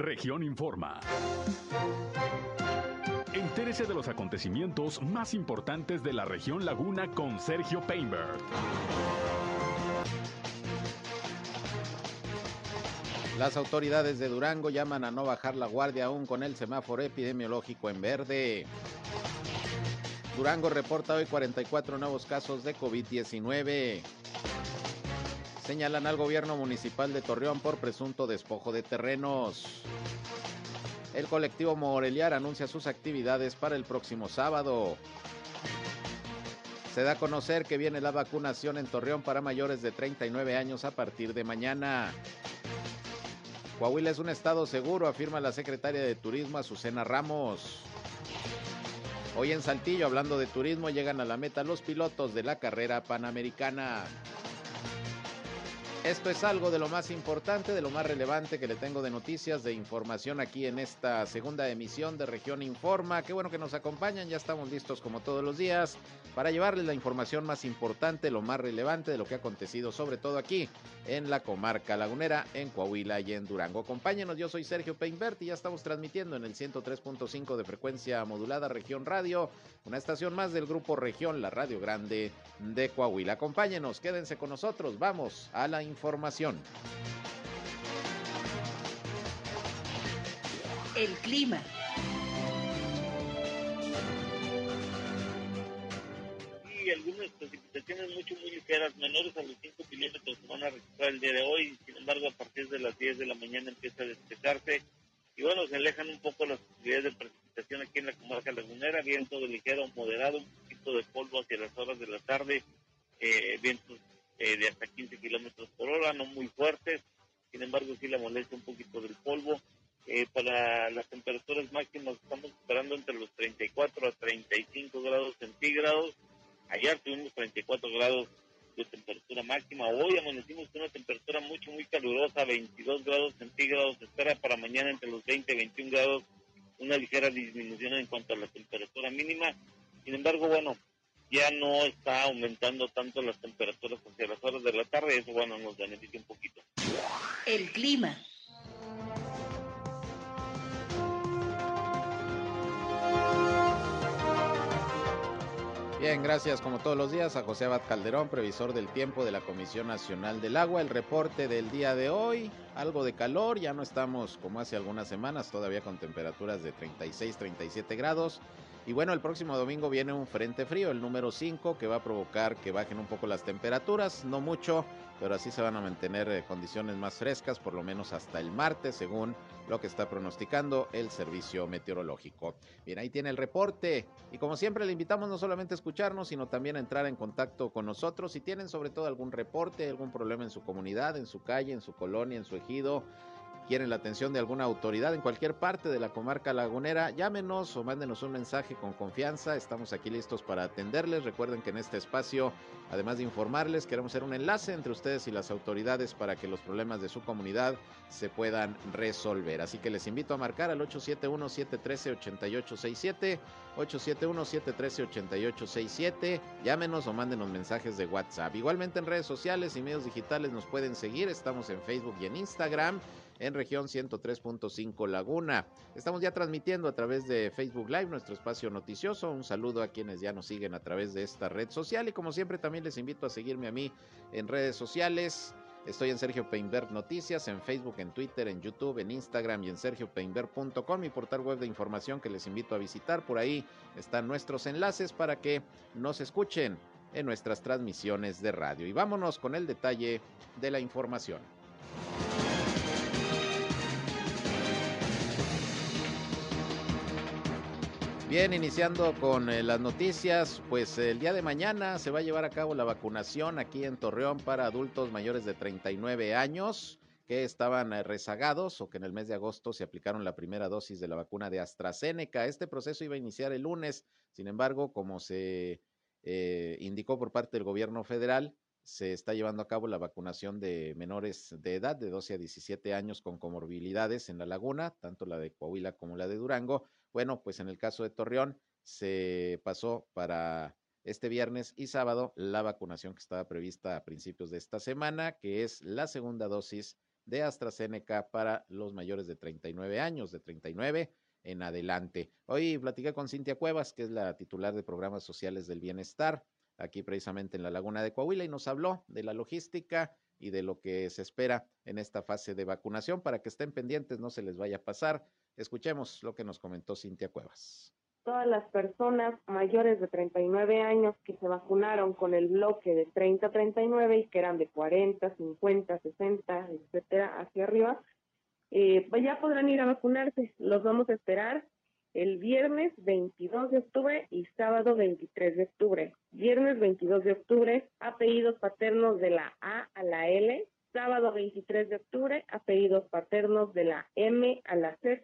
Región Informa. Entérese de los acontecimientos más importantes de la región Laguna con Sergio Painberg. Las autoridades de Durango llaman a no bajar la guardia aún con el semáforo epidemiológico en verde. Durango reporta hoy 44 nuevos casos de COVID-19. Señalan al gobierno municipal de Torreón por presunto despojo de terrenos. El colectivo Moreliar anuncia sus actividades para el próximo sábado. Se da a conocer que viene la vacunación en Torreón para mayores de 39 años a partir de mañana. Coahuila es un estado seguro, afirma la secretaria de Turismo Azucena Ramos. Hoy en Saltillo, hablando de turismo, llegan a la meta los pilotos de la carrera panamericana. Esto es algo de lo más importante, de lo más relevante que le tengo de noticias, de información aquí en esta segunda emisión de Región Informa. Qué bueno que nos acompañan, ya estamos listos como todos los días para llevarles la información más importante, lo más relevante de lo que ha acontecido, sobre todo aquí en la comarca lagunera, en Coahuila y en Durango. Acompáñenos, yo soy Sergio Peinbert y ya estamos transmitiendo en el 103.5 de frecuencia modulada Región Radio, una estación más del grupo Región, la Radio Grande de Coahuila. Acompáñenos, quédense con nosotros, vamos a la información. El clima. Y algunas precipitaciones mucho, muy ligeras, menores a los 5 milímetros, se van a registrar el día de hoy. Sin embargo, a partir de las 10 de la mañana empieza a despejarse. Y bueno, se alejan un poco las posibilidades de precipitación aquí en la comarca lagunera. Viento de ligero moderado, un poquito de polvo hacia las horas de la tarde. Eh, vientos eh, de hasta 15 kilómetros por hora, no muy fuertes, sin embargo sí la molesta un poquito del polvo. Eh, para las temperaturas máximas estamos esperando entre los 34 a 35 grados centígrados. Ayer tuvimos 34 grados de temperatura máxima. Hoy amanecimos con una temperatura mucho, muy calurosa, 22 grados centígrados. Espera para mañana entre los 20 y 21 grados una ligera disminución en cuanto a la temperatura mínima. Sin embargo, bueno, ya no está aumentando tanto las temperaturas hacia las horas de la tarde, eso bueno nos beneficia un poquito. El clima. Bien, gracias como todos los días a José Abad Calderón, previsor del tiempo de la Comisión Nacional del Agua. El reporte del día de hoy, algo de calor, ya no estamos como hace algunas semanas, todavía con temperaturas de 36, 37 grados. Y bueno, el próximo domingo viene un frente frío, el número 5, que va a provocar que bajen un poco las temperaturas, no mucho, pero así se van a mantener eh, condiciones más frescas, por lo menos hasta el martes, según lo que está pronosticando el servicio meteorológico. Bien, ahí tiene el reporte. Y como siempre, le invitamos no solamente a escucharnos, sino también a entrar en contacto con nosotros. Si tienen sobre todo algún reporte, algún problema en su comunidad, en su calle, en su colonia, en su ejido, quieren la atención de alguna autoridad en cualquier parte de la comarca lagunera, llámenos o mándenos un mensaje con confianza. Estamos aquí listos para atenderles. Recuerden que en este espacio, además de informarles, queremos ser un enlace entre ustedes y las autoridades para que los problemas de su comunidad se puedan resolver. Así que les invito a marcar al 871-713-8867, 871-713-8867. Llámenos o mándenos mensajes de WhatsApp. Igualmente en redes sociales y medios digitales nos pueden seguir. Estamos en Facebook y en Instagram en región 103.5 Laguna. Estamos ya transmitiendo a través de Facebook Live nuestro espacio noticioso. Un saludo a quienes ya nos siguen a través de esta red social y como siempre también les invito a seguirme a mí en redes sociales. Estoy en Sergio Peinberg Noticias, en Facebook, en Twitter, en YouTube, en Instagram y en sergiopeinberg.com, mi portal web de información que les invito a visitar. Por ahí están nuestros enlaces para que nos escuchen en nuestras transmisiones de radio. Y vámonos con el detalle de la información. Bien, iniciando con eh, las noticias, pues el día de mañana se va a llevar a cabo la vacunación aquí en Torreón para adultos mayores de 39 años que estaban eh, rezagados o que en el mes de agosto se aplicaron la primera dosis de la vacuna de AstraZeneca. Este proceso iba a iniciar el lunes, sin embargo, como se eh, indicó por parte del gobierno federal, se está llevando a cabo la vacunación de menores de edad de 12 a 17 años con comorbilidades en la laguna, tanto la de Coahuila como la de Durango. Bueno, pues en el caso de Torreón se pasó para este viernes y sábado la vacunación que estaba prevista a principios de esta semana, que es la segunda dosis de AstraZeneca para los mayores de 39 años, de 39 en adelante. Hoy platiqué con Cintia Cuevas, que es la titular de programas sociales del bienestar, aquí precisamente en la Laguna de Coahuila, y nos habló de la logística y de lo que se espera en esta fase de vacunación para que estén pendientes, no se les vaya a pasar. Escuchemos lo que nos comentó Cintia Cuevas. Todas las personas mayores de 39 años que se vacunaron con el bloque de 30-39 y que eran de 40, 50, 60, etcétera, hacia arriba, eh, pues ya podrán ir a vacunarse. Los vamos a esperar el viernes 22 de octubre y sábado 23 de octubre. Viernes 22 de octubre, apellidos paternos de la A a la L. Sábado 23 de octubre, apellidos paternos de la M a la Z.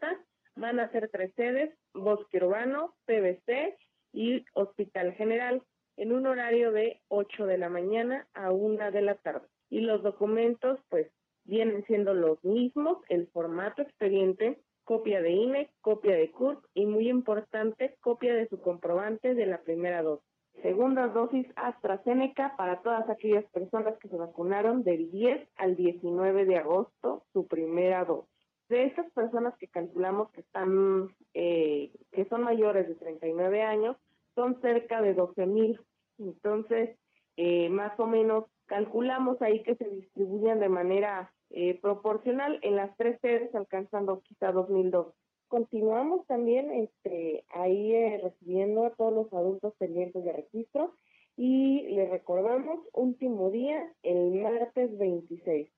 Van a ser tres sedes, Bosque Urbano, PBC y Hospital General, en un horario de 8 de la mañana a 1 de la tarde. Y los documentos, pues, vienen siendo los mismos, el formato expediente, copia de INE, copia de CURP y muy importante, copia de su comprobante de la primera dosis. Segunda dosis AstraZeneca para todas aquellas personas que se vacunaron del 10 al 19 de agosto, su primera dosis. De estas personas que calculamos que están, eh, que son mayores de 39 años, son cerca de 12 mil. Entonces, eh, más o menos calculamos ahí que se distribuyen de manera eh, proporcional en las tres sedes, alcanzando quizá 2002. Continuamos también este, ahí eh, recibiendo a todos los adultos pendientes de registro y les recordamos último día el martes 26.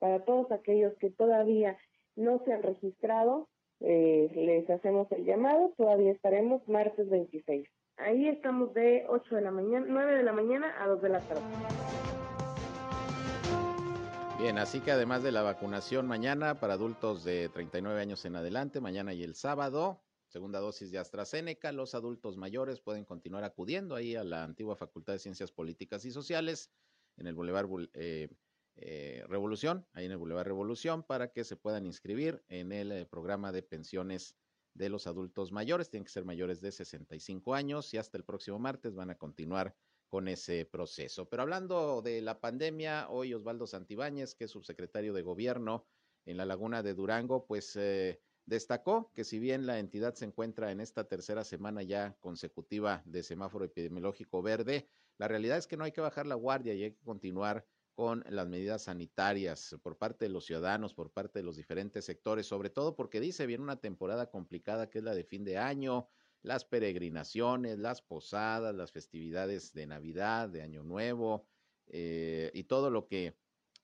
Para todos aquellos que todavía no se han registrado, eh, les hacemos el llamado, todavía estaremos martes 26. Ahí estamos de 8 de la mañana, 9 de la mañana a 2 de la tarde. Bien, así que además de la vacunación mañana para adultos de 39 años en adelante, mañana y el sábado, segunda dosis de AstraZeneca, los adultos mayores pueden continuar acudiendo ahí a la antigua Facultad de Ciencias Políticas y Sociales en el Boulevard eh, eh, Revolución, ahí en el Boulevard Revolución, para que se puedan inscribir en el eh, programa de pensiones de los adultos mayores. Tienen que ser mayores de 65 años y hasta el próximo martes van a continuar con ese proceso. Pero hablando de la pandemia, hoy Osvaldo Santibáñez, que es subsecretario de Gobierno en la Laguna de Durango, pues eh, destacó que si bien la entidad se encuentra en esta tercera semana ya consecutiva de semáforo epidemiológico verde, la realidad es que no hay que bajar la guardia y hay que continuar con las medidas sanitarias por parte de los ciudadanos, por parte de los diferentes sectores, sobre todo porque dice, viene una temporada complicada que es la de fin de año, las peregrinaciones, las posadas, las festividades de Navidad, de Año Nuevo eh, y todo lo que,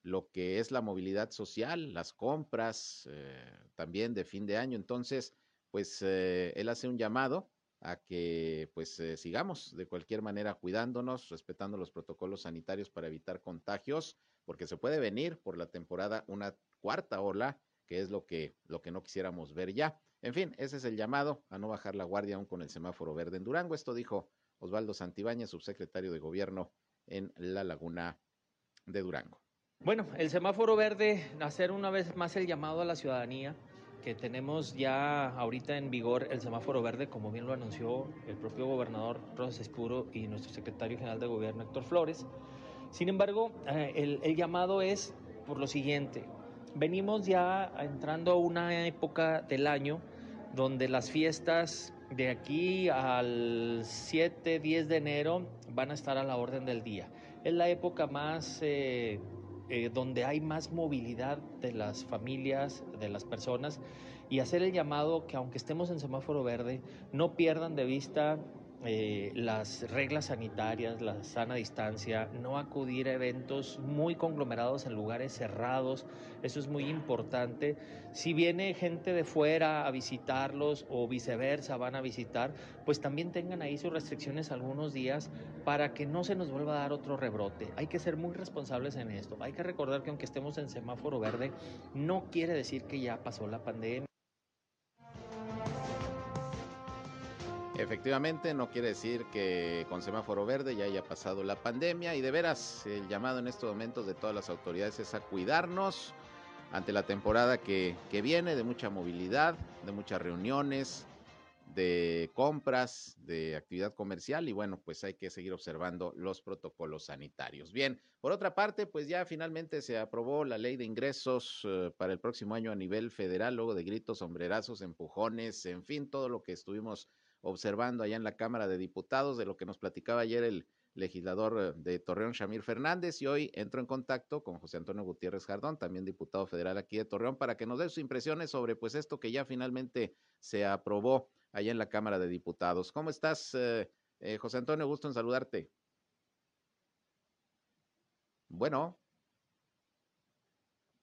lo que es la movilidad social, las compras eh, también de fin de año. Entonces, pues eh, él hace un llamado a que pues sigamos de cualquier manera cuidándonos, respetando los protocolos sanitarios para evitar contagios, porque se puede venir por la temporada una cuarta ola, que es lo que, lo que no quisiéramos ver ya. En fin, ese es el llamado a no bajar la guardia aún con el semáforo verde en Durango. Esto dijo Osvaldo Santibáñez, subsecretario de Gobierno en la Laguna de Durango. Bueno, el semáforo verde, hacer una vez más el llamado a la ciudadanía, que tenemos ya ahorita en vigor el semáforo verde, como bien lo anunció el propio gobernador Rosas Espuro y nuestro secretario general de Gobierno Héctor Flores. Sin embargo, eh, el llamado es por lo siguiente, venimos ya entrando a una época del año donde las fiestas de aquí al 7, 10 de enero van a estar a la orden del día. Es la época más eh, eh, donde hay más movilidad de las familias, de las personas, y hacer el llamado que aunque estemos en semáforo verde, no pierdan de vista eh, las reglas sanitarias, la sana distancia, no acudir a eventos muy conglomerados en lugares cerrados, eso es muy importante. Si viene gente de fuera a visitarlos o viceversa van a visitar, pues también tengan ahí sus restricciones algunos días para que no se nos vuelva a dar otro rebrote. Hay que ser muy responsables en esto. Hay que recordar que aunque estemos en semáforo verde, no quiere decir que ya pasó la pandemia. Efectivamente, no quiere decir que con semáforo verde ya haya pasado la pandemia y de veras el llamado en estos momentos de todas las autoridades es a cuidarnos ante la temporada que, que viene de mucha movilidad, de muchas reuniones, de compras, de actividad comercial y bueno, pues hay que seguir observando los protocolos sanitarios. Bien, por otra parte, pues ya finalmente se aprobó la ley de ingresos eh, para el próximo año a nivel federal, luego de gritos, sombrerazos, empujones, en fin, todo lo que estuvimos observando allá en la Cámara de Diputados, de lo que nos platicaba ayer el legislador eh, de Torreón, Shamir Fernández, y hoy entro en contacto con José Antonio Gutiérrez Jardón, también diputado federal aquí de Torreón, para que nos dé sus impresiones sobre pues esto que ya finalmente se aprobó allá en la Cámara de Diputados. ¿Cómo estás, eh, eh, José Antonio? Gusto en saludarte. Bueno.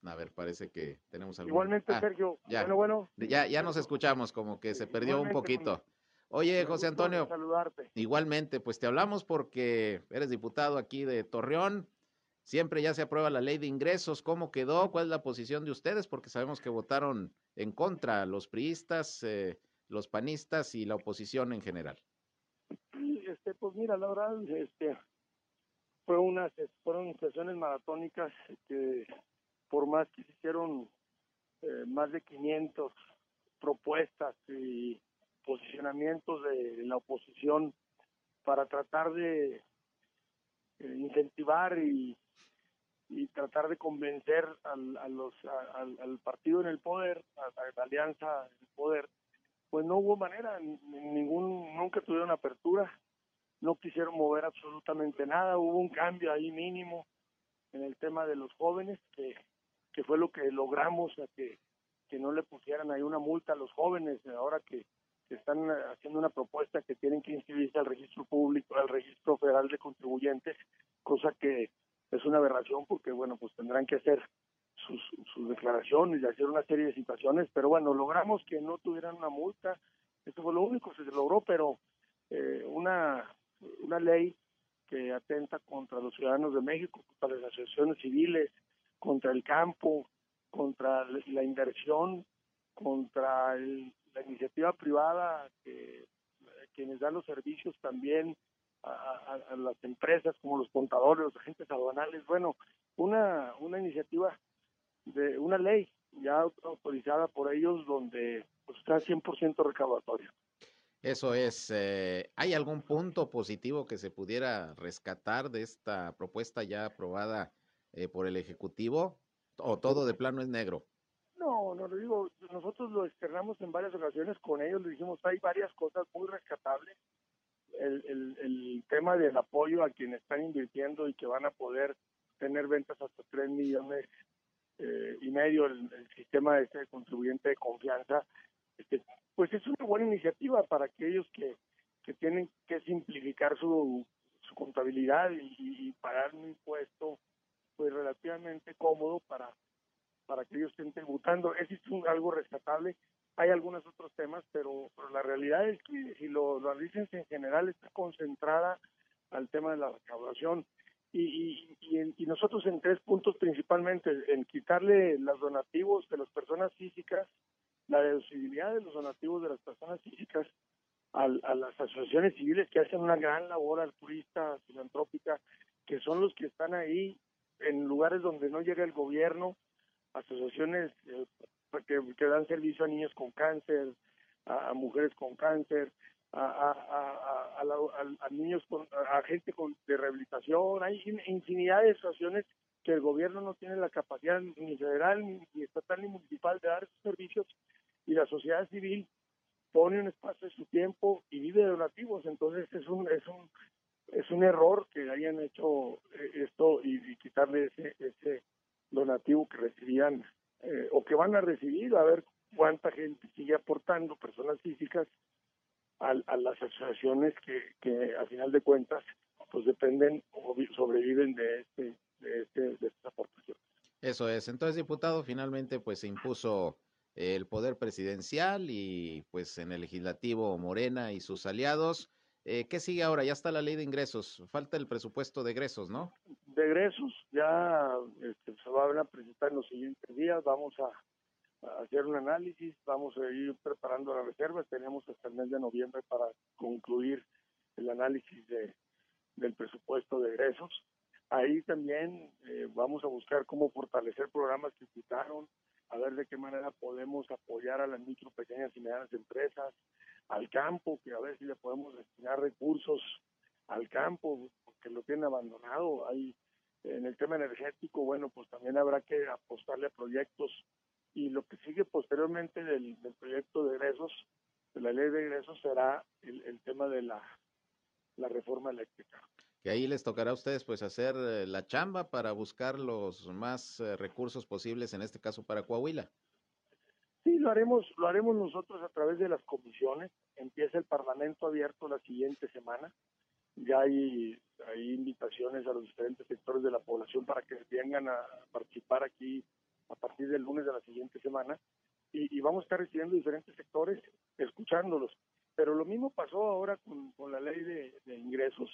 A ver, parece que tenemos algo. Igualmente, ah, Sergio. Ya, bueno, bueno. Ya, ya nos escuchamos, como que se perdió un poquito. Oye, José Antonio. Saludarte. Igualmente, pues te hablamos porque eres diputado aquí de Torreón. Siempre ya se aprueba la ley de ingresos. ¿Cómo quedó? ¿Cuál es la posición de ustedes? Porque sabemos que votaron en contra los priistas, eh, los panistas y la oposición en general. Este, pues mira, la verdad, este, fue unas, fueron sesiones maratónicas que por más que se hicieron eh, más de 500 propuestas y posicionamientos de, la oposición para tratar de eh, incentivar y, tratar de convencer al, a los, al, partido en el poder, a, la alianza en el poder, pues no hubo manera, ningún, nunca tuvieron apertura, no quisieron mover absolutamente nada, hubo un cambio ahí mínimo en el tema de los jóvenes, que, que fue lo que logramos, que, que no le pusieran ahí una multa a los jóvenes, ahora que, están haciendo una propuesta que tienen que inscribirse al registro público, al registro federal de contribuyentes, cosa que es una aberración porque, bueno, pues tendrán que hacer sus, declaraciones y hacer una serie de situaciones, pero bueno, logramos que no tuvieran una multa, eso fue lo único que se logró, pero eh, una, una ley que atenta contra los ciudadanos de México, contra las asociaciones civiles, contra el campo, contra la inversión, contra la iniciativa privada, que quienes dan los servicios también a, las empresas como los contadores, los agentes aduanales. Bueno, una, una iniciativa de una ley ya autorizada por ellos donde pues, está 100% recaudatoria. Eso es. Eh, ¿Hay algún punto positivo que se pudiera rescatar de esta propuesta ya aprobada eh, por el Ejecutivo? ¿O todo de plano es negro? No, no lo digo. Nosotros lo externamos en varias ocasiones con ellos. Le dijimos, hay varias cosas muy rescatables el, el, el tema del apoyo a quienes están invirtiendo y que van a poder tener ventas hasta 3 millones eh, y medio el, sistema de este contribuyente de confianza, este, pues es una buena iniciativa para aquellos que, que tienen que simplificar su, su contabilidad y, pagar un impuesto pues relativamente cómodo para para que ellos estén tributando. Es algo rescatable hay algunos otros temas, pero, la realidad es que si lo, lo analizan en general está concentrada al tema de la recaudación y, y, y, nosotros en tres puntos principalmente, en quitarle los donativos de las personas físicas, la deducibilidad de los donativos de las personas físicas a, las asociaciones civiles que hacen una gran labor altruista, filantrópica, que son los que están ahí en lugares donde no llega el gobierno, asociaciones eh, que, dan servicio a niños con cáncer, a, mujeres con cáncer, a, a, a, niños con, a gente con, de rehabilitación, hay infinidad de situaciones que el gobierno no tiene la capacidad ni federal, ni, estatal, ni municipal de dar esos servicios y la sociedad civil pone un espacio de su tiempo y vive de donativos, entonces es un, es un, es un error que hayan hecho eh, esto y, y quitarle ese, ese donativo que recibían eh, o que van a recibir, a ver cuánta gente sigue aportando, personas físicas, a, las asociaciones que, que a final de cuentas pues dependen o sobreviven de este de, este, de estas aportaciones. Eso es. Entonces, diputado, finalmente pues se impuso el poder presidencial y pues en el legislativo Morena y sus aliados. Eh, ¿Qué sigue ahora? Ya está la ley de ingresos. Falta el presupuesto de egresos, ¿no? De egresos ya este, se van a presentar en los siguientes días. Vamos a, hacer un análisis, vamos a ir preparando las reservas. Tenemos hasta el mes de noviembre para concluir el análisis de, del presupuesto de egresos. Ahí también eh, vamos a buscar cómo fortalecer programas que quitaron, a ver de qué manera podemos apoyar a las micro, pequeñas y medianas empresas, al campo, que a ver si le podemos destinar recursos al campo, porque lo tienen abandonado. Hay en el tema energético, bueno, pues también habrá que apostarle a proyectos y lo que sigue posteriormente del, proyecto de egresos, de la ley de egresos, será el, tema de la, la reforma eléctrica. Que ahí les tocará a ustedes pues hacer eh, la chamba para buscar los más eh, recursos posibles, en este caso para Coahuila. Sí, lo haremos, lo haremos nosotros a través de las comisiones. Empieza el Parlamento abierto la siguiente semana ya hay, invitaciones a los diferentes sectores de la población para que vengan a participar aquí a partir del lunes de la siguiente semana y, vamos a estar recibiendo diferentes sectores, escuchándolos. Pero lo mismo pasó ahora con, con la ley de, ingresos.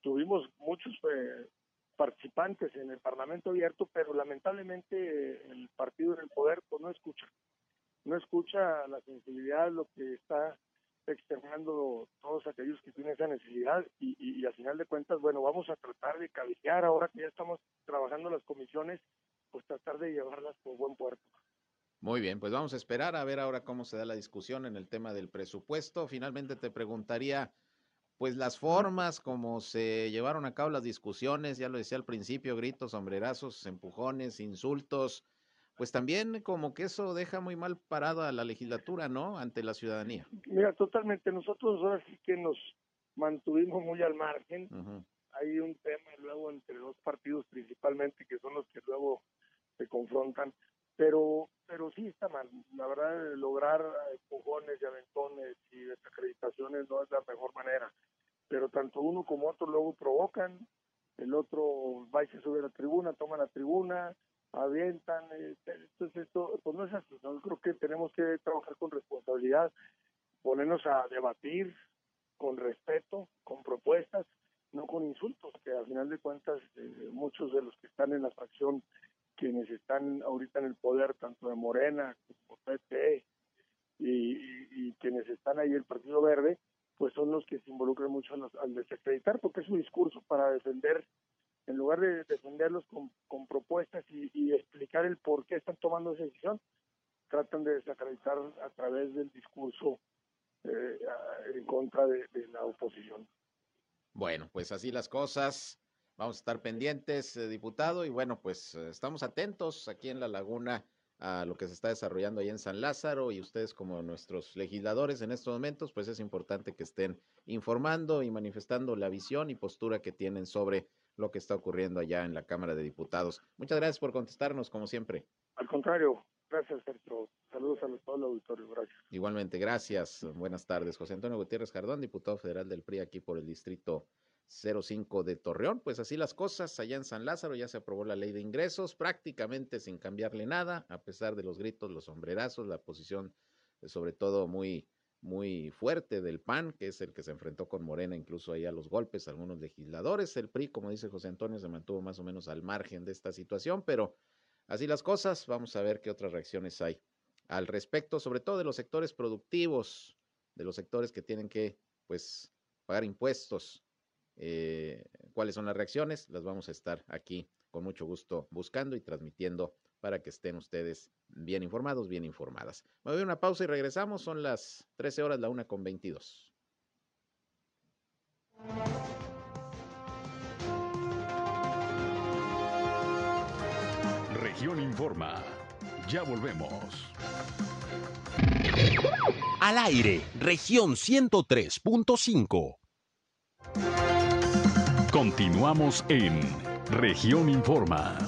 tuvimos muchos eh, participantes en el Parlamento abierto, pero lamentablemente el partido en el poder pues no escucha. No escucha la sensibilidad, lo que está externando todos aquellos que tienen esa necesidad y, y, al final de cuentas, bueno, vamos a tratar de cabecear ahora que ya estamos trabajando las comisiones, pues tratar de llevarlas por buen puerto. Muy bien, pues vamos a esperar a ver ahora cómo se da la discusión en el tema del presupuesto. Finalmente te preguntaría, pues las formas como se llevaron a cabo las discusiones, ya lo decía al principio, gritos, sombrerazos, empujones, insultos, pues también como que eso deja muy mal parada a la legislatura, ¿no? Ante la ciudadanía. Mira, totalmente. Nosotros ahora sí que nos mantuvimos muy al margen. Hay un tema luego entre dos partidos principalmente que son los que luego se confrontan, pero pero sí está mal. La verdad, lograr empujones y aventones y desacreditaciones no es la mejor manera. Pero tanto uno como otro luego provocan, el otro va y se sube a la tribuna, toma la tribuna, avientan. Entonces, esto pues no es así. ¿no? Creo que tenemos que trabajar con responsabilidad, ponernos a debatir con respeto, con propuestas, no con insultos, que al final de cuentas eh, muchos de los que están en la fracción, quienes están ahorita en el poder, tanto de Morena como PT y, y, quienes están ahí el Partido Verde, pues son los que se involucran mucho al desacreditar, porque es un discurso para defender en lugar de defenderlos con, propuestas y, explicar el por qué están tomando esa decisión, tratan de desacreditar a través del discurso eh, en contra de, la oposición. Bueno, pues así las cosas. Vamos a estar pendientes, eh, diputado, y bueno, pues eh, estamos atentos aquí en La Laguna a lo que se está desarrollando ahí en San Lázaro y ustedes como nuestros legisladores en estos momentos, pues es importante que estén informando y manifestando la visión y postura que tienen sobre lo que está ocurriendo allá en la Cámara de Diputados. Muchas gracias por contestarnos, como siempre. Al contrario, gracias, Sergio. Saludos a todo el auditorio, gracias. Igualmente, gracias. Buenas tardes. José Antonio Gutiérrez Jardón, diputado federal del PRI aquí por el distrito 05 de Torreón. Pues así las cosas, allá en San Lázaro ya se aprobó la ley de ingresos, prácticamente sin cambiarle nada, a pesar de los gritos, los sombrerazos, la posición eh, sobre todo muy muy fuerte del PAN, que es el que se enfrentó con Morena, incluso ahí a los golpes, algunos legisladores. El PRI, como dice José Antonio, se mantuvo más o menos al margen de esta situación, pero así las cosas, vamos a ver qué otras reacciones hay al respecto, sobre todo de los sectores productivos, de los sectores que tienen que, pues, pagar impuestos. Eh, ¿Cuáles son las reacciones? Las vamos a estar aquí con mucho gusto buscando y transmitiendo para que estén ustedes bien informados, bien informadas. Me voy a una pausa y regresamos. Son las 13 horas, la una con 22. Región Informa. Ya volvemos. Al aire, región 103.5. Continuamos en región Informa.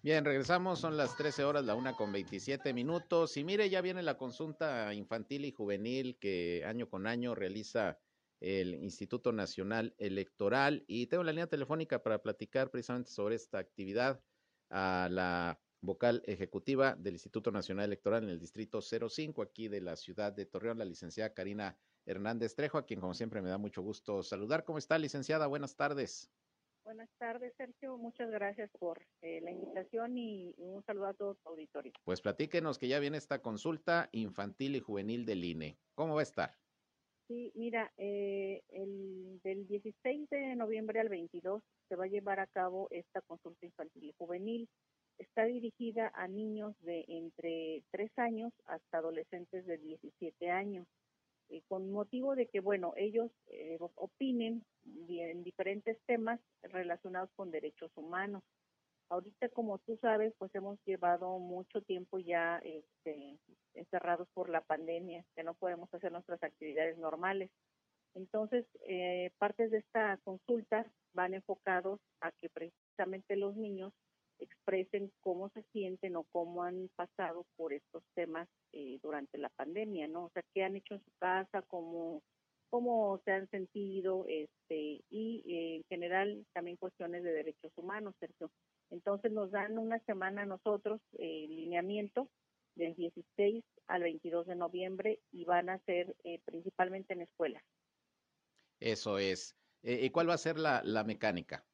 Bien, regresamos, son las 13 horas, la una con 27 minutos. Y mire, ya viene la consulta infantil y juvenil que año con año realiza el Instituto Nacional Electoral. Y tengo la línea telefónica para platicar precisamente sobre esta actividad a la vocal ejecutiva del Instituto Nacional Electoral en el Distrito 05, aquí de la ciudad de Torreón, la licenciada Karina Hernández Trejo, a quien como siempre me da mucho gusto saludar. ¿Cómo está, licenciada? Buenas tardes. Buenas tardes, Sergio. Muchas gracias por eh, la invitación y un saludo a todos los auditores. Pues platíquenos que ya viene esta consulta infantil y juvenil del INE. ¿Cómo va a estar? Sí, mira, eh, el, del 16 de noviembre al 22 se va a llevar a cabo esta consulta infantil y juvenil. Está dirigida a niños de entre 3 años hasta adolescentes de 17 años, eh, con motivo de que, bueno, ellos eh, opinen en diferentes temas relacionados con derechos humanos. Ahorita, como tú sabes, pues hemos llevado mucho tiempo ya este, encerrados por la pandemia, que no podemos hacer nuestras actividades normales. Entonces, eh, partes de esta consulta van enfocados a que precisamente los niños expresen cómo se sienten o cómo han pasado por estos temas eh, durante la pandemia, ¿no? O sea, qué han hecho en su casa, cómo, cómo se han sentido, este, y eh, en general también cuestiones de derechos humanos, Sergio. Entonces nos dan una semana a nosotros eh, lineamiento del 16 al 22 de noviembre y van a ser eh, principalmente en escuelas. Eso es. Eh, ¿Y cuál va a ser la, la mecánica?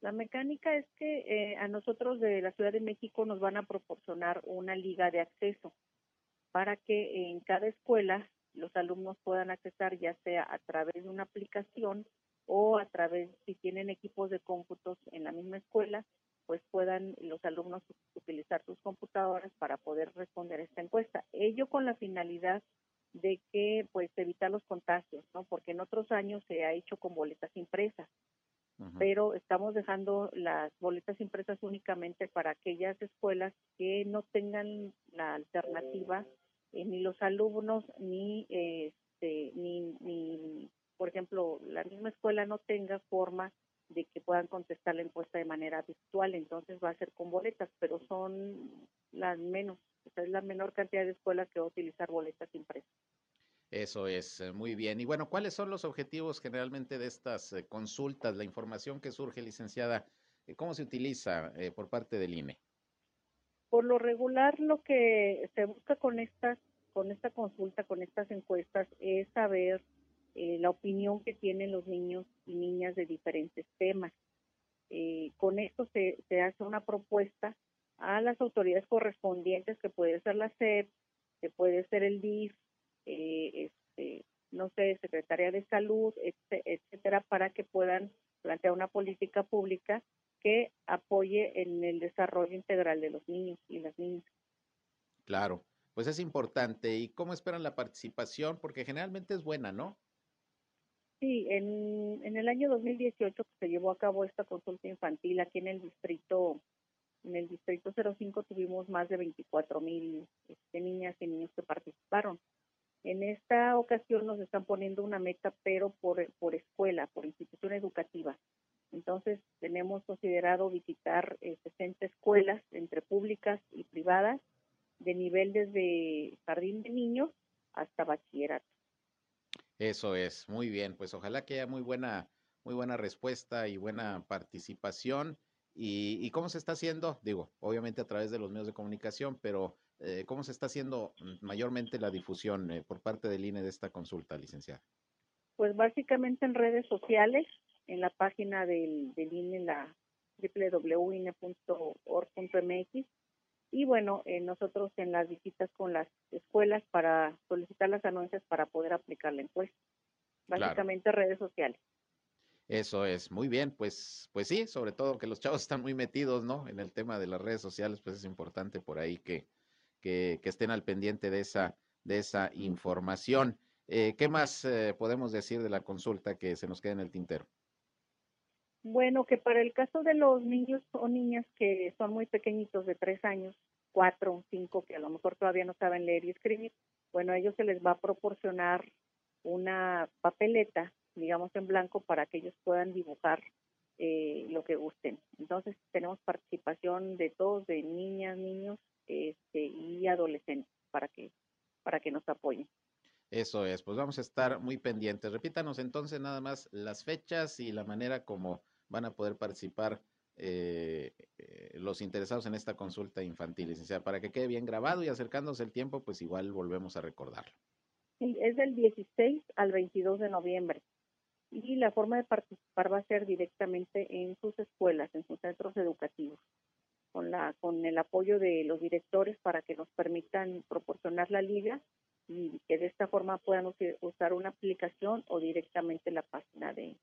La mecánica es que eh, a nosotros de la Ciudad de México nos van a proporcionar una liga de acceso para que en cada escuela los alumnos puedan accesar ya sea a través de una aplicación o a través, si tienen equipos de cómputos en la misma escuela, pues puedan los alumnos utilizar sus computadoras para poder responder esta encuesta. Ello con la finalidad de que pues evitar los contagios, ¿no? Porque en otros años se ha hecho con boletas impresas, pero estamos dejando las boletas impresas únicamente para aquellas escuelas que no tengan la alternativa eh, ni los alumnos ni este ni, ni por ejemplo la misma escuela no tenga forma de que puedan contestar la encuesta de manera virtual, entonces va a ser con boletas, pero son las menos, es la menor cantidad de escuelas que va a utilizar boletas impresas. Eso es, eh, muy bien. Y bueno, ¿cuáles son los objetivos generalmente de estas eh, consultas? La información que surge, licenciada, eh, ¿cómo se utiliza por parte del INE? Por lo regular, lo que se busca con estas, con esta consulta, con estas encuestas, es saber la opinión que tienen los niños y niñas de diferentes temas. Con esto se, se, hace una propuesta a las autoridades correspondientes, que puede ser la SEP, que puede ser el DIF, eh, este, no sé, Secretaría de Salud, etcétera, para que puedan plantear una política pública que apoye en el desarrollo integral de los niños y las niñas. Claro, pues es importante. ¿Y cómo esperan la participación? Porque generalmente es buena, ¿no? Sí, en, en el año 2018 se llevó a cabo esta consulta infantil aquí en el distrito, en el distrito 05 tuvimos más de 24 mil este, niñas y niños que participaron. En esta ocasión nos están poniendo una meta, pero por, por escuela, por institución educativa. Entonces, tenemos considerado visitar 60 escuelas entre públicas y privadas de nivel desde jardín de niños hasta bachillerato. Eso es, muy bien. Pues ojalá que haya muy buena, muy buena respuesta y buena participación. ¿Y, cómo se está haciendo? Digo, obviamente a través de los medios de comunicación, pero eh, ¿cómo se está haciendo mayormente la difusión eh, por parte del INE de esta consulta, licenciada? Pues básicamente en redes sociales, en la página del, del INE, la www.ine.org.mx, y bueno, eh, nosotros en las visitas con las escuelas para solicitar las anuncias para poder aplicar la encuesta. Básicamente redes sociales. Eso es, muy bien, pues, pues sí, sobre todo que los chavos están muy metidos, ¿no? En el tema de las redes sociales, pues es importante por ahí que, que, estén al pendiente de esa, de esa información. Eh, ¿Qué más eh, podemos decir de la consulta que se nos queda en el tintero? Bueno, que para el caso de los niños o niñas que son muy pequeñitos, de tres años, cuatro, cinco, que a lo mejor todavía no saben leer y escribir, bueno, a ellos se les va a proporcionar una papeleta, digamos en blanco, para que ellos puedan dibujar eh, lo que gusten. Entonces tenemos participación de todos, de niñas, niños este, y adolescentes, para que para que nos apoyen. Eso es, pues vamos a estar muy pendientes. Repítanos entonces nada más las fechas y la manera como van a poder participar eh, eh, los interesados en esta consulta infantil, licenciada, para que quede bien grabado y acercándose el tiempo, pues igual volvemos a recordarlo. Sí, es del 16 al 22 de noviembre y la forma de participar va a ser directamente en sus escuelas, en sus centros educativos, con la con el apoyo de los directores para que nos permitan proporcionar la liga y que de esta forma puedan usar una aplicación o directamente la página de,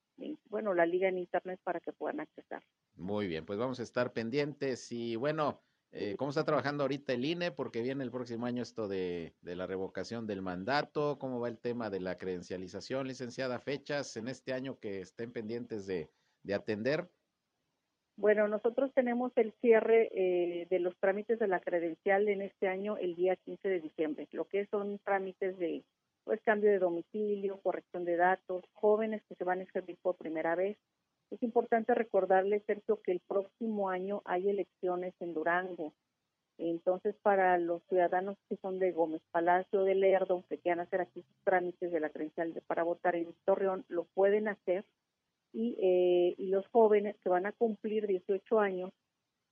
bueno, la liga en internet para que puedan accesar. Muy bien, pues vamos a estar pendientes y bueno, eh, ¿cómo está trabajando ahorita el INE? Porque viene el próximo año esto de, de, la revocación del mandato, ¿cómo va el tema de la credencialización, licenciada? Fechas en este año que estén pendientes de, de atender. Bueno, nosotros tenemos el cierre eh, de los trámites de la credencial en este año el día 15 de diciembre, lo que son trámites de pues cambio de domicilio, corrección de datos, jóvenes que se van a inscribir por primera vez. Es importante recordarles, Sergio, que el próximo año hay elecciones en Durango. Entonces, para los ciudadanos que son de Gómez Palacio, de Lerdo, que quieran hacer aquí sus trámites de la credencial para votar en Torreón, lo pueden hacer y, eh, y los jóvenes que van a cumplir 18 años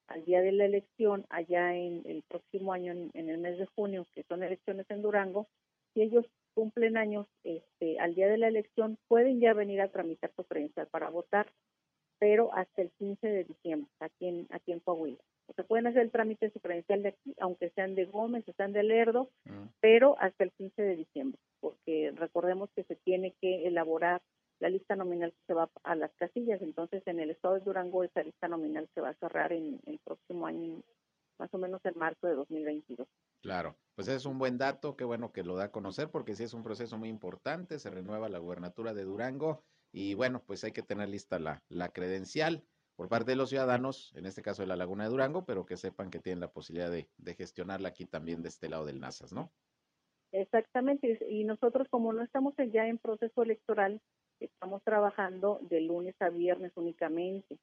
al día de la elección, allá en el próximo año, en, el mes de junio, que son elecciones en Durango, si ellos cumplen años este, al día de la elección, pueden ya venir a tramitar su credencial para votar, pero hasta el 15 de diciembre, aquí en, aquí en Coahuila. O sea, pueden hacer el trámite de su credencial de aquí, aunque sean de Gómez, sean de Lerdo, mm. pero hasta el 15 de diciembre, porque recordemos que se tiene que elaborar la lista nominal se va a las casillas. Entonces, en el estado de Durango, esa lista nominal se va a cerrar en el próximo año, más o menos en marzo de 2022. Claro, pues es un buen dato, qué bueno que lo da a conocer, porque sí es un proceso muy importante, se renueva la gubernatura de Durango y bueno, pues hay que tener lista la, la credencial por parte de los ciudadanos, en este caso de la Laguna de Durango, pero que sepan que tienen la posibilidad de, de gestionarla aquí también de este lado del NASAS, ¿no? Exactamente, y nosotros como no estamos ya en proceso electoral, estamos trabajando de lunes a viernes únicamente.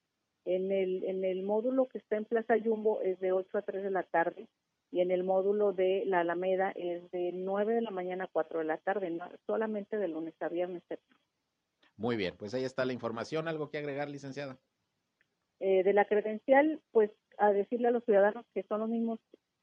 En el, en el módulo que está en Plaza Jumbo es de 8 a 3 de la tarde y en el módulo de la Alameda es de 9 de la mañana a 4 de la tarde, solamente de lunes a viernes. Muy bien, pues ahí está la información. ¿Algo que agregar, licenciada? Eh, de la credencial, pues a decirle a los ciudadanos que son los mismos,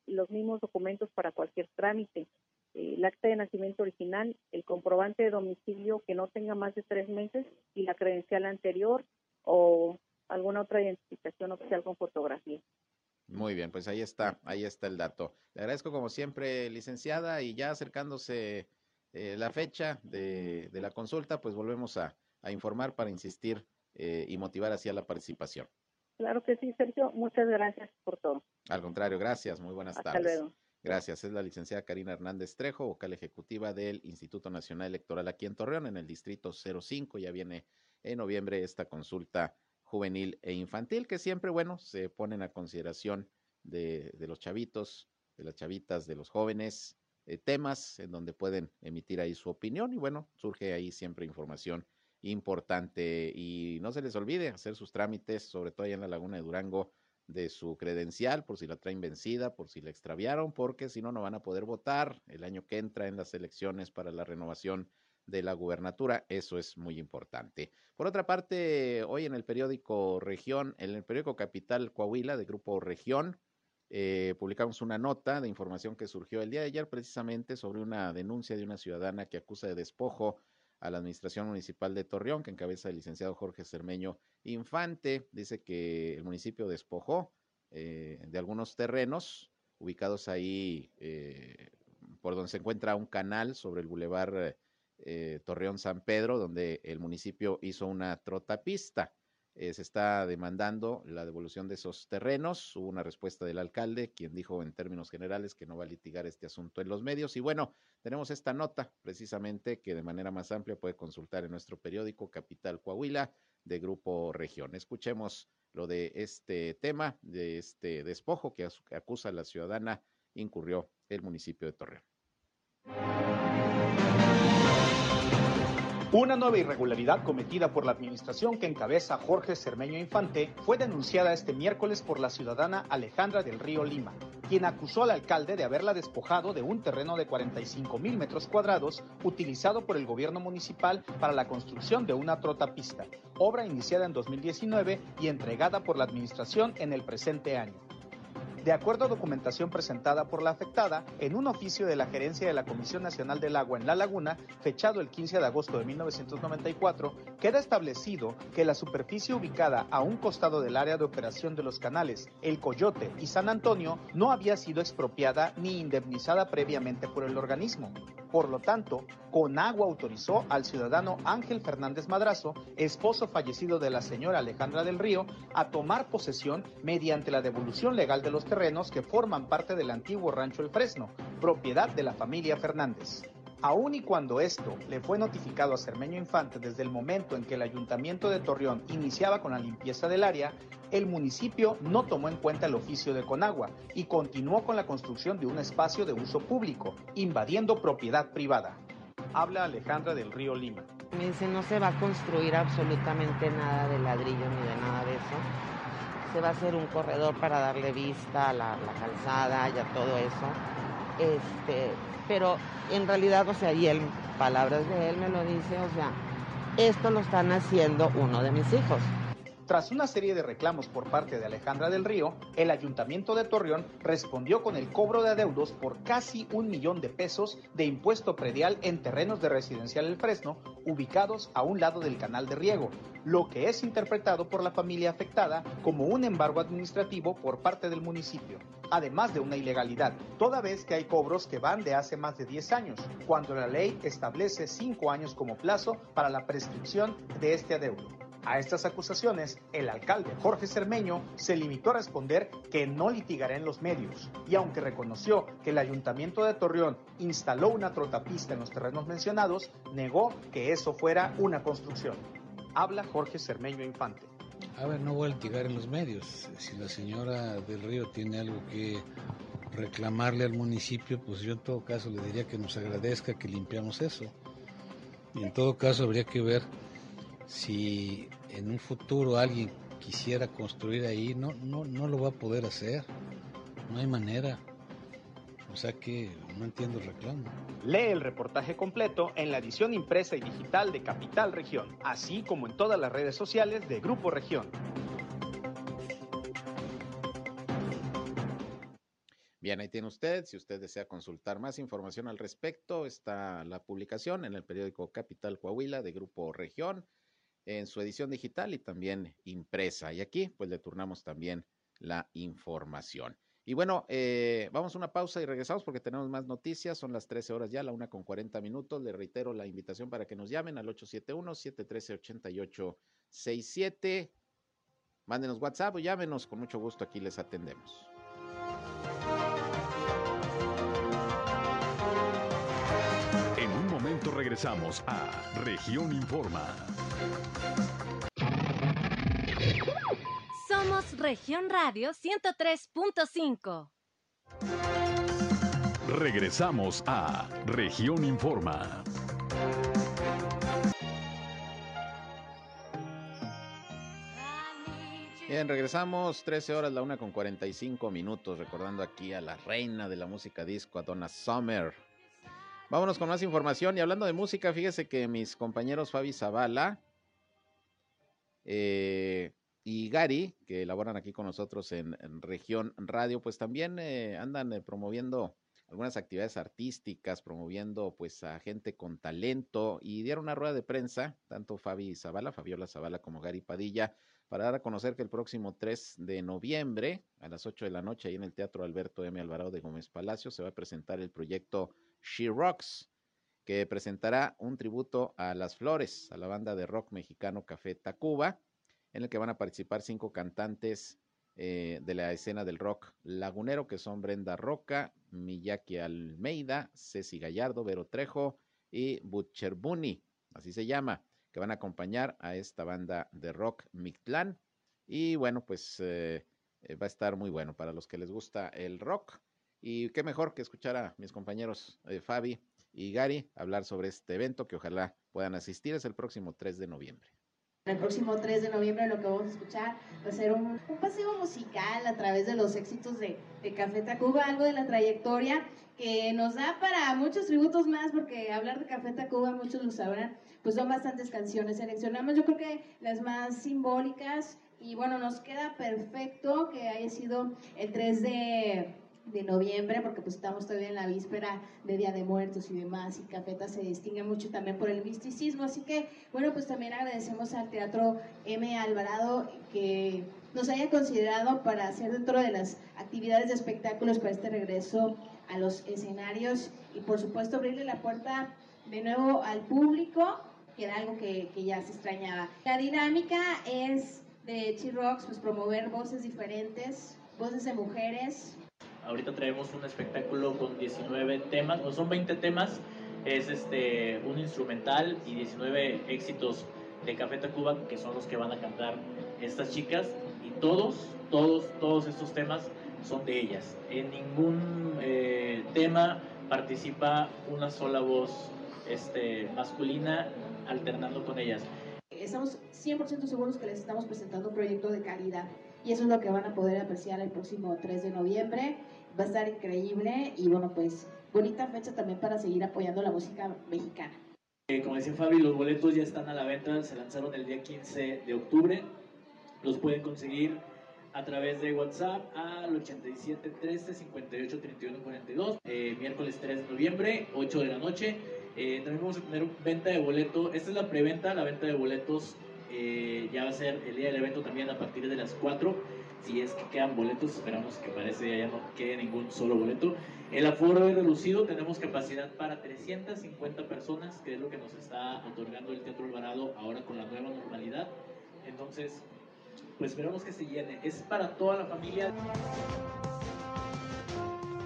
los mismos documentos para cualquier trámite. Eh, el acta de nacimiento original, el comprobante de domicilio que no tenga más de tres meses y la credencial anterior o alguna otra identificación oficial con fotografía. Muy bien, pues ahí está, ahí está el dato. Le agradezco como siempre, licenciada, y ya acercándose eh, la fecha de, la consulta, pues volvemos a, informar para insistir eh, y motivar hacia la participación. Claro que sí, Sergio. Muchas gracias por todo. Al contrario, gracias. Muy buenas Hasta tardes. Luego. Gracias. Es la licenciada Karina Hernández Trejo, vocal ejecutiva del Instituto Nacional Electoral aquí en Torreón, en el distrito 05. Ya viene en noviembre esta consulta juvenil e infantil, que siempre, bueno, se ponen a consideración de, los chavitos, de las chavitas, de los jóvenes, eh, temas en donde pueden emitir ahí su opinión y bueno, surge ahí siempre información importante y no se les olvide hacer sus trámites, sobre todo allá en la Laguna de Durango, de su credencial por si la traen vencida, por si la extraviaron, porque si no, no van a poder votar el año que entra en las elecciones para la renovación de la gubernatura. Eso es muy importante. Por otra parte, hoy en el periódico Región, en el periódico Capital Coahuila de Grupo Región, eh, publicamos una nota de información que surgió el día de ayer precisamente sobre una denuncia de una ciudadana que acusa de despojo a la Administración Municipal de Torreón, que encabeza el licenciado Jorge Cermeño Infante. Dice que el municipio despojó eh, de algunos terrenos ubicados ahí eh, por donde se encuentra un canal sobre el bulevar eh, Torreón San Pedro, donde el municipio hizo una trotapista. Eh, se está demandando la devolución de esos terrenos. Hubo una respuesta del alcalde, quien dijo en términos generales que no va a litigar este asunto en los medios. Y bueno, tenemos esta nota precisamente que de manera más amplia puede consultar en nuestro periódico Capital Coahuila de Grupo Región. Escuchemos lo de este tema, de este despojo que acusa a la ciudadana incurrió el municipio de Torreón. Una nueva irregularidad cometida por la administración que encabeza Jorge Cermeño Infante fue denunciada este miércoles por la ciudadana Alejandra del Río Lima, quien acusó al alcalde de haberla despojado de un terreno de 45 mil metros cuadrados utilizado por el gobierno municipal para la construcción de una trotapista, obra iniciada en 2019 y entregada por la administración en el presente año. De acuerdo a documentación presentada por la afectada, en un oficio de la gerencia de la Comisión Nacional del Agua en La Laguna, fechado el 15 de agosto de 1994, queda establecido que la superficie ubicada a un costado del área de operación de los canales El Coyote y San Antonio no había sido expropiada ni indemnizada previamente por el organismo. Por lo tanto, Conagua autorizó al ciudadano Ángel Fernández Madrazo, esposo fallecido de la señora Alejandra del Río, a tomar posesión mediante la devolución legal de los terrenos que forman parte del antiguo rancho El Fresno, propiedad de la familia Fernández. Aun y cuando esto le fue notificado a Cermeño Infante desde el momento en que el ayuntamiento de Torreón iniciaba con la limpieza del área, el municipio no tomó en cuenta el oficio de Conagua y continuó con la construcción de un espacio de uso público, invadiendo propiedad privada. Habla Alejandra del Río Lima. Me dice, no se va a construir absolutamente nada de ladrillo ni de nada de eso. Se va a hacer un corredor para darle vista a la, calzada y a todo eso. Este, pero en realidad, o sea, y él, palabras de él me lo dice, o sea, esto lo están haciendo uno de mis hijos. Tras una serie de reclamos por parte de Alejandra del Río, el Ayuntamiento de Torreón respondió con el cobro de adeudos por casi un millón de pesos de impuesto predial en terrenos de residencial El Fresno, ubicados a un lado del canal de riego, lo que es interpretado por la familia afectada como un embargo administrativo por parte del municipio, además de una ilegalidad, toda vez que hay cobros que van de hace más de 10 años, cuando la ley establece 5 años como plazo para la prescripción de este adeudo. A estas acusaciones, el alcalde Jorge Cermeño se limitó a responder que no litigará en los medios, y aunque reconoció que el ayuntamiento de Torreón instaló una trotapista en los terrenos mencionados, negó que eso fuera una construcción. Habla Jorge Cermeño Infante. A ver, no voy a litigar en los medios. Si la señora del Río tiene algo que reclamarle al municipio, pues yo en todo caso le diría que nos agradezca que limpiamos eso. Y en todo caso habría que ver si en un futuro alguien quisiera construir ahí, no, no, no lo va a poder hacer. No hay manera. O sea que no entiendo el reclamo. Lee el reportaje completo en la edición impresa y digital de Capital Región, así como en todas las redes sociales de Grupo Región. Bien, ahí tiene usted. Si usted desea consultar más información al respecto, está la publicación en el periódico Capital Coahuila de Grupo Región en su edición digital y también impresa. Y aquí, pues le turnamos también la información. Y bueno, eh, vamos a una pausa y regresamos porque tenemos más noticias. Son las 13 horas ya, la una con 40 minutos. Le reitero la invitación para que nos llamen al 871-713-8867. Mándenos WhatsApp o llámenos. Con mucho gusto aquí les atendemos. Regresamos a Región Informa. Somos Región Radio 103.5. Regresamos a Región Informa. Bien, regresamos 13 horas, la una con 45 minutos, recordando aquí a la reina de la música disco, a Donna Summer. Vámonos con más información y hablando de música, fíjese que mis compañeros Fabi Zavala eh, y Gary, que elaboran aquí con nosotros en, Región Radio, pues también eh, andan eh, promoviendo algunas actividades artísticas, promoviendo pues a gente con talento y dieron una rueda de prensa, tanto Fabi Zavala, Fabiola Zavala como Gary Padilla, para dar a conocer que el próximo 3 de noviembre a las 8 de la noche ahí en el Teatro Alberto M. Alvarado de Gómez Palacio se va a presentar el proyecto She Rocks, que presentará un tributo a Las Flores, a la banda de rock mexicano Café Tacuba, en el que van a participar cinco cantantes eh, de la escena del rock lagunero, que son Brenda Roca, Miyaki Almeida, Ceci Gallardo, Vero Trejo y Butcher Bunny, así se llama, que van a acompañar a esta banda de rock Mictlán. Y bueno, pues eh, eh, va a estar muy bueno para los que les gusta el rock. Y qué mejor que escuchar a mis compañeros eh, Fabi y Gary hablar sobre este evento que ojalá puedan asistir. Es el próximo 3 de noviembre. El próximo 3 de noviembre lo que vamos a escuchar va a ser un, un paseo musical a través de los éxitos de, de Café Tacuba, algo de la trayectoria que nos da para muchos tributos más, porque hablar de Café Tacuba, muchos lo sabrán, pues son bastantes canciones. Seleccionamos yo creo que las más simbólicas y bueno, nos queda perfecto que haya sido el 3 de de noviembre, porque pues estamos todavía en la víspera de Día de Muertos y demás, y Cafeta se distingue mucho también por el misticismo, así que bueno, pues también agradecemos al Teatro M. Alvarado que nos haya considerado para hacer dentro de las actividades de espectáculos para este regreso a los escenarios y por supuesto abrirle la puerta de nuevo al público, que era algo que, que ya se extrañaba. La dinámica es de T-Rocks, pues promover voces diferentes, voces de mujeres. Ahorita traemos un espectáculo con 19 temas, o son 20 temas, es este un instrumental y 19 éxitos de Café Tacuba que son los que van a cantar estas chicas y todos, todos, todos estos temas son de ellas. En ningún eh, tema participa una sola voz este, masculina alternando con ellas. Estamos 100% seguros que les estamos presentando un proyecto de calidad y eso es lo que van a poder apreciar el próximo 3 de noviembre. Va a estar increíble y bueno, pues bonita fecha también para seguir apoyando la música mexicana. Eh, como decía Fabi, los boletos ya están a la venta, se lanzaron el día 15 de octubre. Los pueden conseguir a través de WhatsApp al 87 13 58 31 42, miércoles 3 de noviembre, 8 de la noche. Eh, también vamos a tener venta de boletos. Esta es la preventa, la venta de boletos eh, ya va a ser el día del evento también a partir de las 4. Si es que quedan boletos, esperamos que parece ya no quede ningún solo boleto. El aforo es reducido, tenemos capacidad para 350 personas, que es lo que nos está otorgando el Teatro Alvarado ahora con la nueva normalidad. Entonces, pues esperamos que se llene. Es para toda la familia.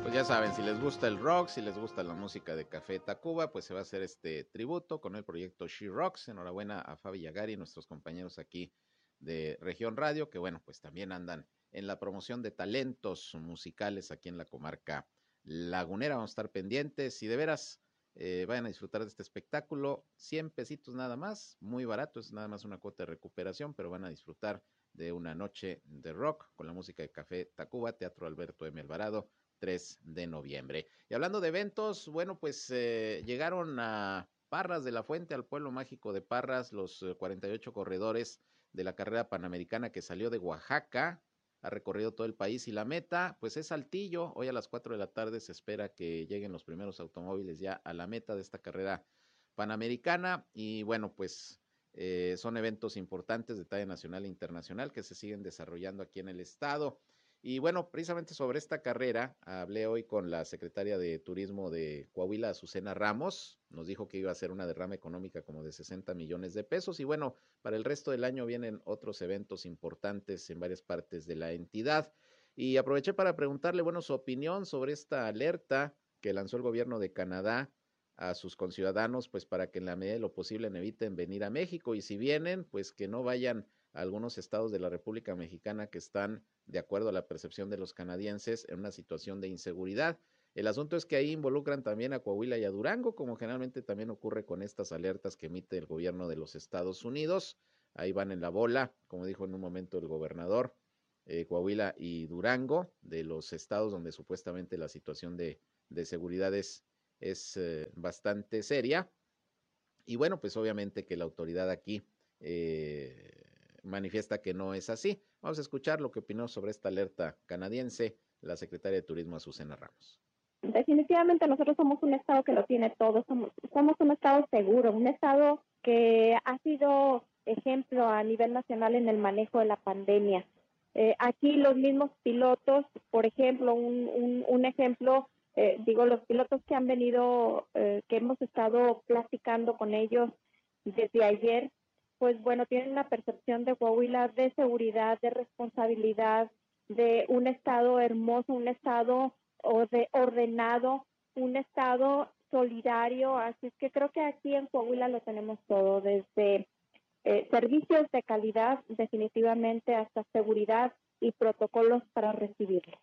Pues ya saben, si les gusta el rock, si les gusta la música de Café Tacuba, pues se va a hacer este tributo con el proyecto She Rocks. Enhorabuena a Fabi Yagari y nuestros compañeros aquí de Región Radio, que bueno, pues también andan en la promoción de talentos musicales aquí en la comarca lagunera. Vamos a estar pendientes y de veras eh, vayan a disfrutar de este espectáculo. 100 pesitos nada más, muy barato, es nada más una cuota de recuperación, pero van a disfrutar de una noche de rock con la música de Café Tacuba, Teatro Alberto M. Alvarado, 3 de noviembre. Y hablando de eventos, bueno, pues eh, llegaron a Parras de la Fuente, al pueblo mágico de Parras, los 48 eh, corredores de la carrera panamericana que salió de Oaxaca, ha recorrido todo el país y la meta, pues es Saltillo. Hoy a las 4 de la tarde se espera que lleguen los primeros automóviles ya a la meta de esta carrera panamericana. Y bueno, pues eh, son eventos importantes de talla nacional e internacional que se siguen desarrollando aquí en el estado. Y bueno, precisamente sobre esta carrera hablé hoy con la secretaria de Turismo de Coahuila, Azucena Ramos. Nos dijo que iba a ser una derrama económica como de 60 millones de pesos. Y bueno, para el resto del año vienen otros eventos importantes en varias partes de la entidad. Y aproveché para preguntarle, bueno, su opinión sobre esta alerta que lanzó el gobierno de Canadá a sus conciudadanos, pues para que en la medida de lo posible eviten venir a México. Y si vienen, pues que no vayan algunos estados de la República Mexicana que están de acuerdo a la percepción de los canadienses, en una situación de inseguridad. El asunto es que ahí involucran también a Coahuila y a Durango, como generalmente también ocurre con estas alertas que emite el gobierno de los Estados Unidos. Ahí van en la bola, como dijo en un momento el gobernador, eh, Coahuila y Durango, de los estados donde supuestamente la situación de, seguridad es, eh, bastante seria. Y bueno, pues obviamente que la autoridad aquí eh, manifiesta que no es así. Vamos a escuchar lo que opinó sobre esta alerta canadiense la secretaria de Turismo Azucena Ramos. Definitivamente nosotros somos un estado que lo tiene todo, somos, somos un estado seguro, un estado que ha sido ejemplo a nivel nacional en el manejo de la pandemia. Eh, aquí los mismos pilotos, por ejemplo, un, un, ejemplo, eh, digo, los pilotos que han venido, eh, que hemos estado platicando con ellos desde ayer, pues bueno, tienen una percepción de Coahuila de seguridad, de responsabilidad, de un estado hermoso, un estado de ordenado, un estado solidario, así es que creo que aquí en Coahuila lo tenemos todo, desde eh, servicios de calidad definitivamente hasta seguridad y protocolos para recibirlo.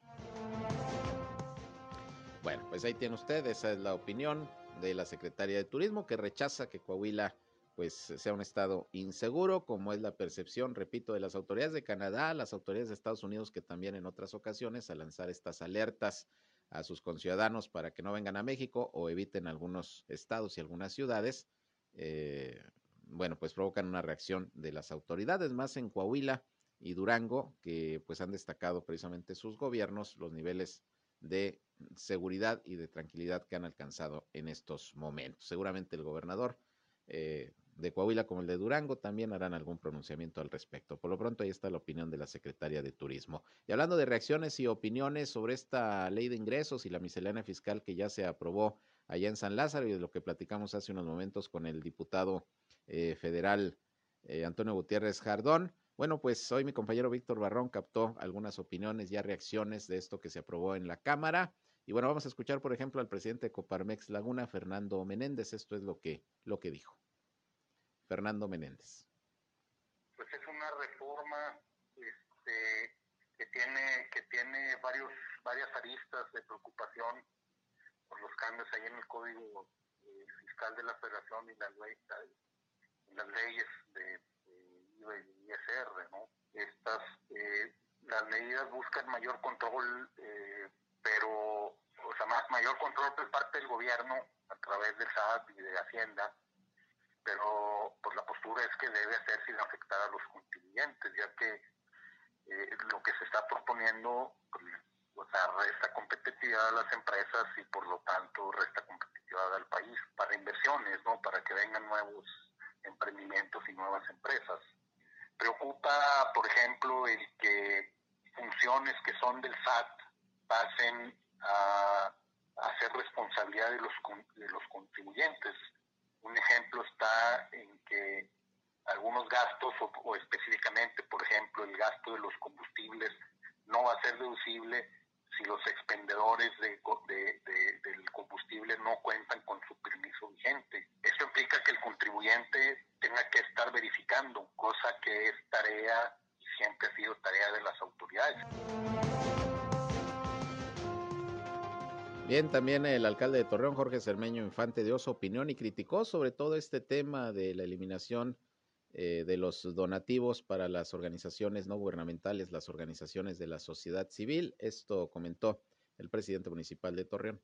Bueno, pues ahí tiene usted, esa es la opinión de la Secretaría de Turismo que rechaza que Coahuila pues sea un estado inseguro, como es la percepción, repito, de las autoridades de Canadá, las autoridades de Estados Unidos, que también en otras ocasiones al lanzar estas alertas a sus conciudadanos para que no vengan a México o eviten algunos estados y algunas ciudades, eh, bueno, pues provocan una reacción de las autoridades, más en Coahuila y Durango, que pues han destacado precisamente sus gobiernos los niveles de seguridad y de tranquilidad que han alcanzado en estos momentos. Seguramente el gobernador eh, de Coahuila como el de Durango también harán algún pronunciamiento al respecto. Por lo pronto ahí está la opinión de la secretaria de Turismo. Y hablando de reacciones y opiniones sobre esta ley de ingresos y la miscelánea fiscal que ya se aprobó allá en San Lázaro y de lo que platicamos hace unos momentos con el diputado eh, federal eh, Antonio Gutiérrez Jardón. Bueno, pues hoy mi compañero Víctor Barrón captó algunas opiniones, ya reacciones de esto que se aprobó en la Cámara. Y bueno, vamos a escuchar, por ejemplo, al presidente de Coparmex Laguna, Fernando Menéndez. Esto es lo que, lo que dijo. Fernando Menéndez. Pues es una reforma este, que tiene que tiene varios varias aristas de preocupación por los cambios ahí en el código eh, fiscal de la Federación y, la ley, las leyes de, IVA y ISR, ¿no? Estas eh, las medidas buscan mayor control, eh, pero o sea más mayor control por parte del gobierno a través del SAT y de Hacienda pero pues la postura es que debe hacer sin afectar a los contribuyentes, ya que eh, lo que se está proponiendo pues, o sea, resta competitividad a las empresas y por lo tanto resta competitividad al país para inversiones, ¿no? Para que vengan nuevos emprendimientos y nuevas empresas. Preocupa, por ejemplo, el que funciones que son del SAT pasen a, a ser responsabilidad de los, de los contribuyentes un ejemplo está en que algunos gastos, o, específicamente, por ejemplo, el gasto de los combustibles, no va a ser deducible si los expendedores de, del combustible no cuentan con su permiso vigente. Esto implica que el contribuyente tenga que estar verificando, cosa que es tarea, siempre ha sido tarea de las autoridades. Bien, también el alcalde de Torreón, Jorge Cermeño Infante, dio su opinión y criticó sobre todo este tema de la eliminación eh, de los donativos para las organizaciones no gubernamentales, las organizaciones de la sociedad civil. Esto comentó el presidente municipal de Torreón.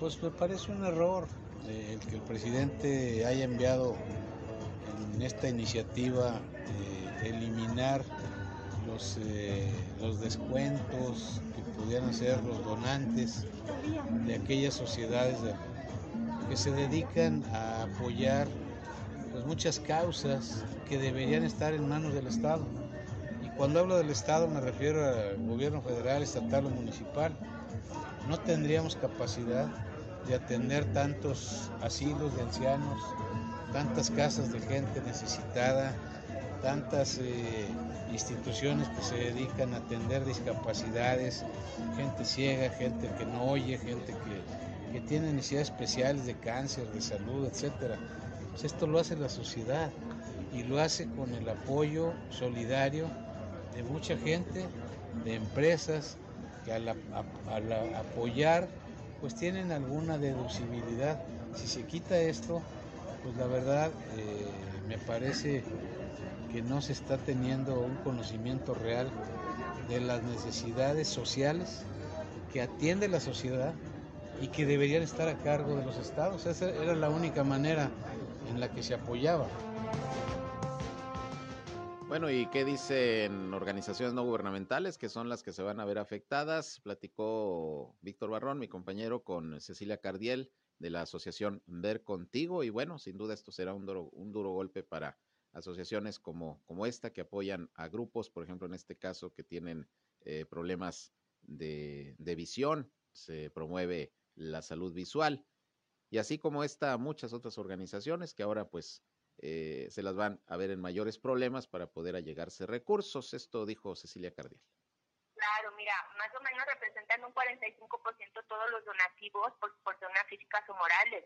Pues me parece un error eh, el que el presidente haya enviado en esta iniciativa eh, eliminar los, los descuentos pudieran ser los donantes de aquellas sociedades que se dedican a apoyar pues, muchas causas que deberían estar en manos del Estado. Y cuando hablo del Estado me refiero al gobierno federal, estatal o municipal. No tendríamos capacidad de atender tantos asilos de ancianos, tantas casas de gente necesitada, tantas eh, instituciones que se dedican a atender discapacidades, gente ciega, gente que no oye, gente que, que tiene necesidades especiales de cáncer, de salud, etcétera. Pues esto lo hace la sociedad y lo hace con el apoyo solidario de mucha gente, de empresas que al, apoyar pues tienen alguna deducibilidad. Si se quita esto, pues la verdad eh, me parece que no se está teniendo un conocimiento real de las necesidades sociales que atiende la sociedad y que deberían estar a cargo de los estados. Esa era la única manera en la que se apoyaba. Bueno, ¿y qué dicen organizaciones no gubernamentales que son las que se van a ver afectadas? Platicó Víctor Barrón, mi compañero, con Cecilia Cardiel de la asociación Ver Contigo y bueno, sin duda esto será un duro, un duro golpe para asociaciones como, como esta que apoyan a grupos, por ejemplo, en este caso, que tienen eh, problemas de, de visión, se promueve la salud visual. Y así como esta, muchas otras organizaciones que ahora pues eh, se las van a ver en mayores problemas para poder allegarse recursos. Esto dijo Cecilia Cardiel. Claro, mira, más o menos representan un 45% todos los donativos por personas físicas o morales.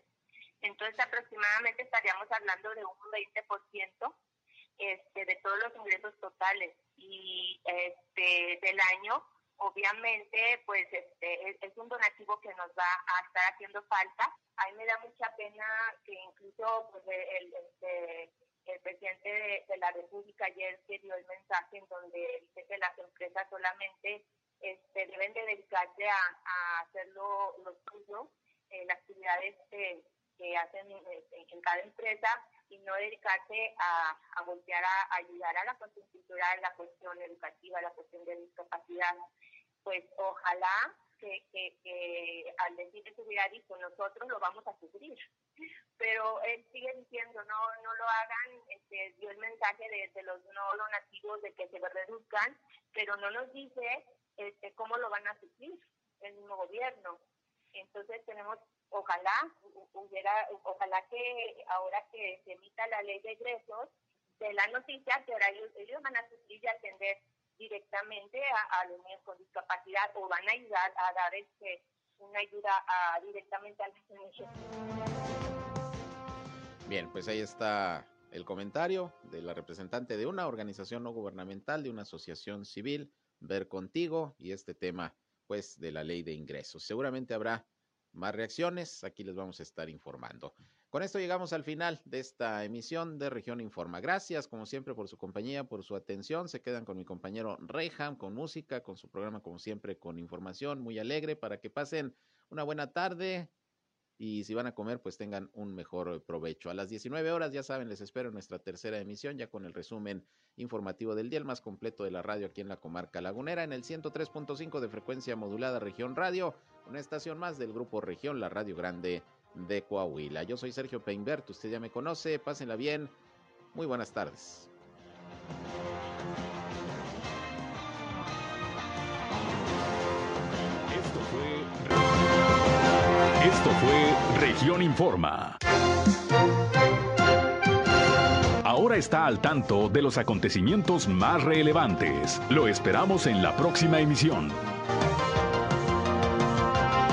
Entonces aproximadamente estaríamos hablando de un 20% este, de todos los ingresos totales y este, del año. Obviamente, pues este, es, un donativo que nos va a estar haciendo falta. A mí me da mucha pena que incluso pues, el, este, el presidente de, la República ayer que dio el mensaje en donde dice que las empresas solamente este, deben de dedicarse a, a hacer lo, suyo, eh, las actividades eh, que hacen eh, en cada empresa y no dedicarse a, a voltear a, ayudar a la cuestión cultural, la cuestión educativa, la cuestión de discapacidad. Pues ojalá que, que, al decir eso hubiera dicho, nosotros lo vamos a sufrir. Pero él sigue diciendo, no no lo hagan, este, dio el mensaje de, de los no donativos de que se reduzcan, pero no nos dice este, cómo lo van a sufrir el mismo gobierno. Entonces tenemos, ojalá, hubiera, ojalá que ahora que se emita la ley de egresos, de la noticia que ahora ellos, van a sufrir y atender directamente a, los niños con discapacidad o van a ayudar a dar este, una ayuda a, directamente a las niños. Bien, pues ahí está el comentario de la representante de una organización no gubernamental, de una asociación civil, Ver Contigo, y este tema, pues, de la ley de ingresos. Seguramente habrá más reacciones, aquí les vamos a estar informando. Con esto llegamos al final de esta emisión de Región Informa. Gracias, como siempre, por su compañía, por su atención. Se quedan con mi compañero Reham, con música, con su programa, como siempre, con información muy alegre para que pasen una buena tarde y si van a comer, pues tengan un mejor provecho. A las 19 horas, ya saben, les espero en nuestra tercera emisión, ya con el resumen informativo del día, el más completo de la radio aquí en la comarca lagunera, en el 103.5 de frecuencia modulada Región Radio, una estación más del grupo Región, la Radio Grande de Coahuila. Yo soy Sergio Peinbert, usted ya me conoce, pásenla bien, muy buenas tardes. Esto fue esto fue Región Informa. Ahora está al tanto de los acontecimientos más relevantes. Lo esperamos en la próxima emisión.